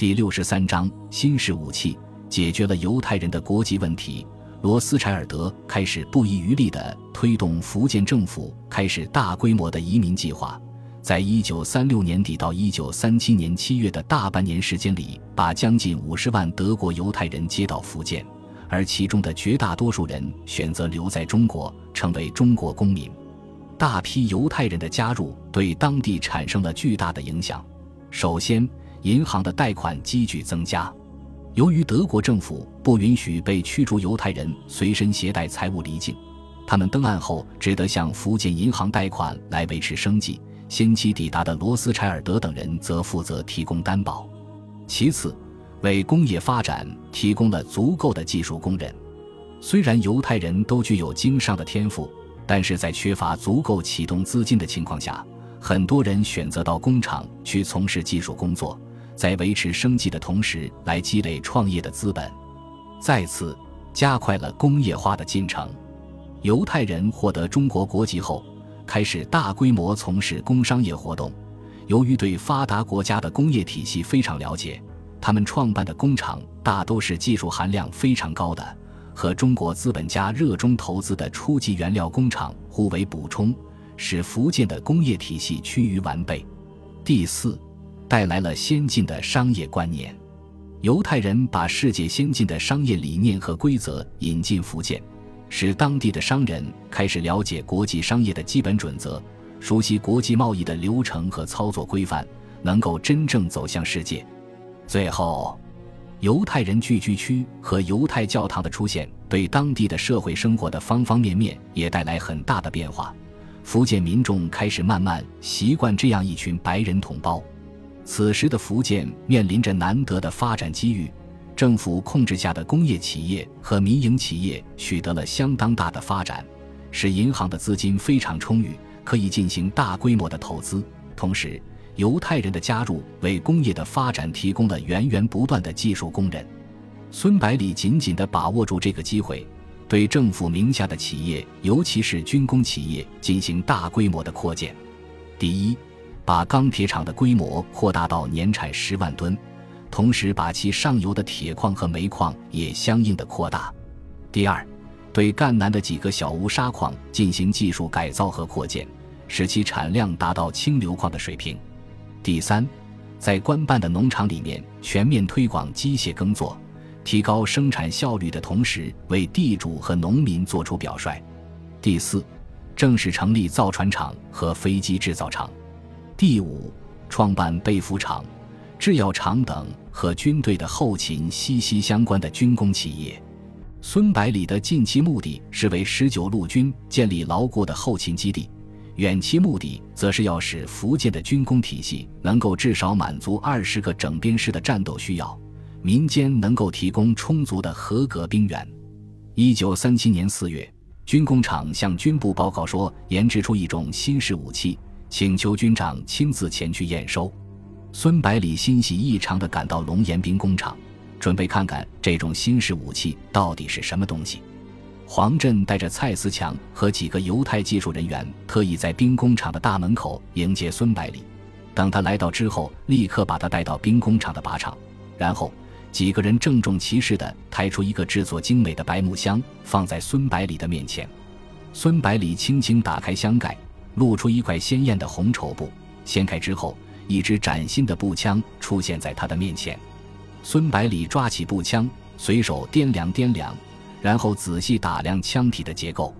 第六十三章新式武器解决了犹太人的国籍问题。罗斯柴尔德开始不遗余力地推动福建政府开始大规模的移民计划，在一九三六年底到一九三七年七月的大半年时间里，把将近五十万德国犹太人接到福建，而其中的绝大多数人选择留在中国，成为中国公民。大批犹太人的加入对当地产生了巨大的影响。首先，银行的贷款急剧增加。由于德国政府不允许被驱逐犹太人随身携带财物离境，他们登岸后只得向福建银行贷款来维持生计。先期抵达的罗斯柴尔德等人则负责提供担保。其次，为工业发展提供了足够的技术工人。虽然犹太人都具有经商的天赋，但是在缺乏足够启动资金的情况下，很多人选择到工厂去从事技术工作。在维持生计的同时，来积累创业的资本，再次加快了工业化的进程。犹太人获得中国国籍后，开始大规模从事工商业活动。由于对发达国家的工业体系非常了解，他们创办的工厂大都是技术含量非常高的，和中国资本家热衷投资的初级原料工厂互为补充，使福建的工业体系趋于完备。第四。带来了先进的商业观念，犹太人把世界先进的商业理念和规则引进福建，使当地的商人开始了解国际商业的基本准则，熟悉国际贸易的流程和操作规范，能够真正走向世界。最后，犹太人聚居区和犹太教堂的出现，对当地的社会生活的方方面面也带来很大的变化。福建民众开始慢慢习惯这样一群白人同胞。此时的福建面临着难得的发展机遇，政府控制下的工业企业和民营企业取得了相当大的发展，使银行的资金非常充裕，可以进行大规模的投资。同时，犹太人的加入为工业的发展提供了源源不断的技术工人。孙百里紧紧地把握住这个机会，对政府名下的企业，尤其是军工企业进行大规模的扩建。第一。把钢铁厂的规模扩大到年产十万吨，同时把其上游的铁矿和煤矿也相应的扩大。第二，对赣南的几个小钨砂矿进行技术改造和扩建，使其产量达到清流矿的水平。第三，在官办的农场里面全面推广机械耕作，提高生产效率的同时，为地主和农民做出表率。第四，正式成立造船厂和飞机制造厂。第五，创办被服厂、制药厂等和军队的后勤息息相关的军工企业。孙百里的近期目的是为十九路军建立牢固的后勤基地，远期目的则是要使福建的军工体系能够至少满足二十个整编师的战斗需要，民间能够提供充足的合格兵员。一九三七年四月，军工厂向军部报告说，研制出一种新式武器。请求军长亲自前去验收。孙百里欣喜异常地赶到龙岩兵工厂，准备看看这种新式武器到底是什么东西。黄振带着蔡思强和几个犹太技术人员，特意在兵工厂的大门口迎接孙百里。等他来到之后，立刻把他带到兵工厂的靶场，然后几个人郑重其事地抬出一个制作精美的白木箱，放在孙百里的面前。孙百里轻轻打开箱盖。露出一块鲜艳的红绸布，掀开之后，一支崭新的步枪出现在他的面前。孙百里抓起步枪，随手掂量掂量，然后仔细打量枪体的结构。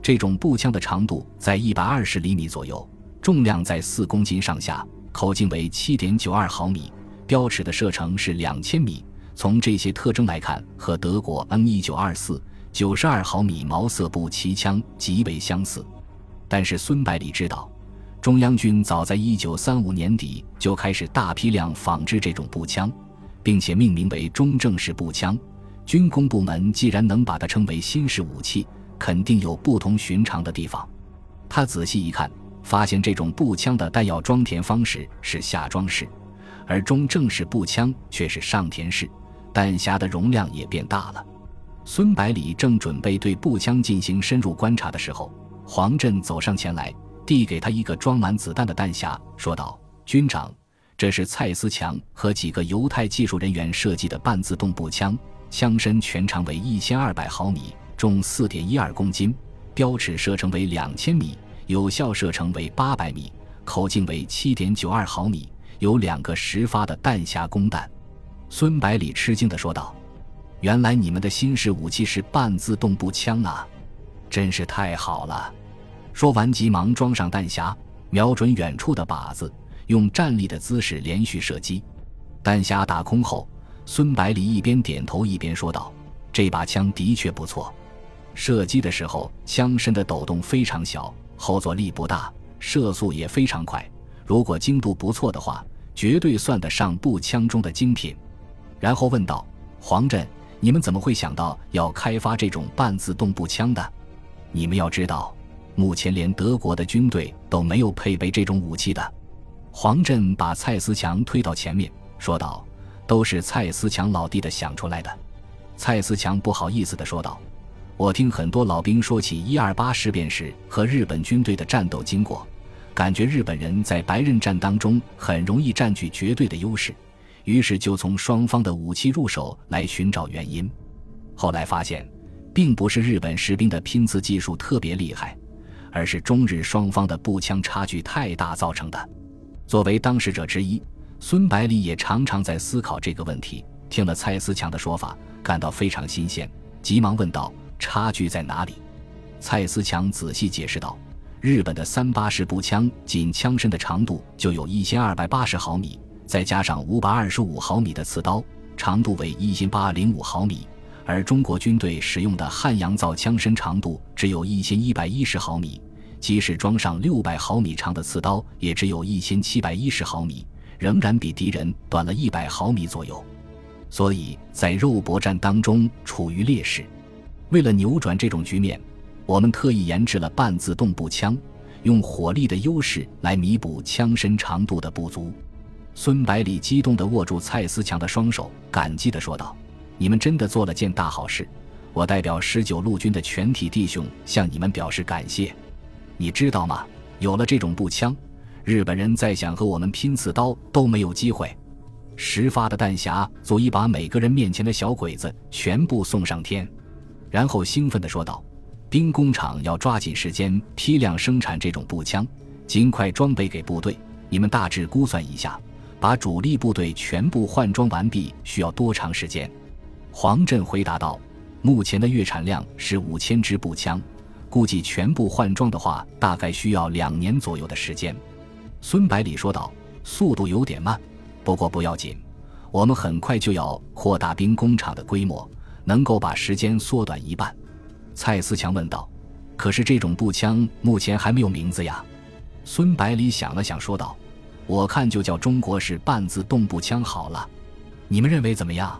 这种步枪的长度在一百二十厘米左右，重量在四公斤上下，口径为七点九二毫米，标尺的射程是两千米。从这些特征来看，和德国 N 一九二四九十二毫米毛瑟步骑枪极为相似。但是孙百里知道，中央军早在一九三五年底就开始大批量仿制这种步枪，并且命名为中正式步枪。军工部门既然能把它称为新式武器，肯定有不同寻常的地方。他仔细一看，发现这种步枪的弹药装填方式是下装式，而中正式步枪却是上填式，弹匣的容量也变大了。孙百里正准备对步枪进行深入观察的时候。黄振走上前来，递给他一个装满子弹的弹匣，说道：“军长，这是蔡思强和几个犹太技术人员设计的半自动步枪，枪身全长为一千二百毫米，重四点一二公斤，标尺射程为两千米，有效射程为八百米，口径为七点九二毫米，有两个十发的弹匣供弹。孙百里吃惊地说道：“原来你们的新式武器是半自动步枪啊，真是太好了！”说完，急忙装上弹匣，瞄准远处的靶子。用站立的姿势连续射击，弹匣打空后，孙百里一边点头一边说道：“这把枪的确不错。射击的时候，枪身的抖动非常小，后坐力不大，射速也非常快。如果精度不错的话，绝对算得上步枪中的精品。”然后问道：“黄震，你们怎么会想到要开发这种半自动步枪的？你们要知道，目前连德国的军队都没有配备这种武器的。”黄振把蔡思强推到前面，说道：“都是蔡思强老弟的想出来的。”蔡思强不好意思地说道：“我听很多老兵说起一二八事变时和日本军队的战斗经过，感觉日本人在白刃战当中很容易占据绝对的优势，于是就从双方的武器入手来寻找原因。后来发现，并不是日本士兵的拼刺技术特别厉害，而是中日双方的步枪差距太大造成的。”作为当事者之一，孙百里也常常在思考这个问题。听了蔡思强的说法，感到非常新鲜，急忙问道：“差距在哪里？”蔡思强仔细解释道：“日本的三八式步枪，仅枪身的长度就有一千二百八十毫米，再加上五百二十五毫米的刺刀，长度为一千八零五毫米；而中国军队使用的汉阳造枪身长度只有一千一百一十毫米。”即使装上六百毫米长的刺刀，也只有一千七百一十毫米，仍然比敌人短了一百毫米左右，所以在肉搏战当中处于劣势。为了扭转这种局面，我们特意研制了半自动步枪，用火力的优势来弥补枪身长度的不足。孙百里激动地握住蔡思强的双手，感激地说道：“你们真的做了件大好事，我代表十九路军的全体弟兄向你们表示感谢。”你知道吗？有了这种步枪，日本人再想和我们拼刺刀都没有机会。十发的弹匣足以把每个人面前的小鬼子全部送上天。然后兴奋地说道：“兵工厂要抓紧时间批量生产这种步枪，尽快装备给部队。你们大致估算一下，把主力部队全部换装完毕需要多长时间？”黄振回答道：“目前的月产量是五千支步枪。”估计全部换装的话，大概需要两年左右的时间。”孙百里说道，“速度有点慢，不过不要紧，我们很快就要扩大兵工厂的规模，能够把时间缩短一半。”蔡思强问道，“可是这种步枪目前还没有名字呀？”孙百里想了想说道，“我看就叫中国式半自动步枪好了，你们认为怎么样？”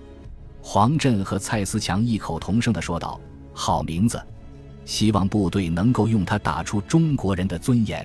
黄振和蔡思强异口同声地说道：“好名字。”希望部队能够用它打出中国人的尊严。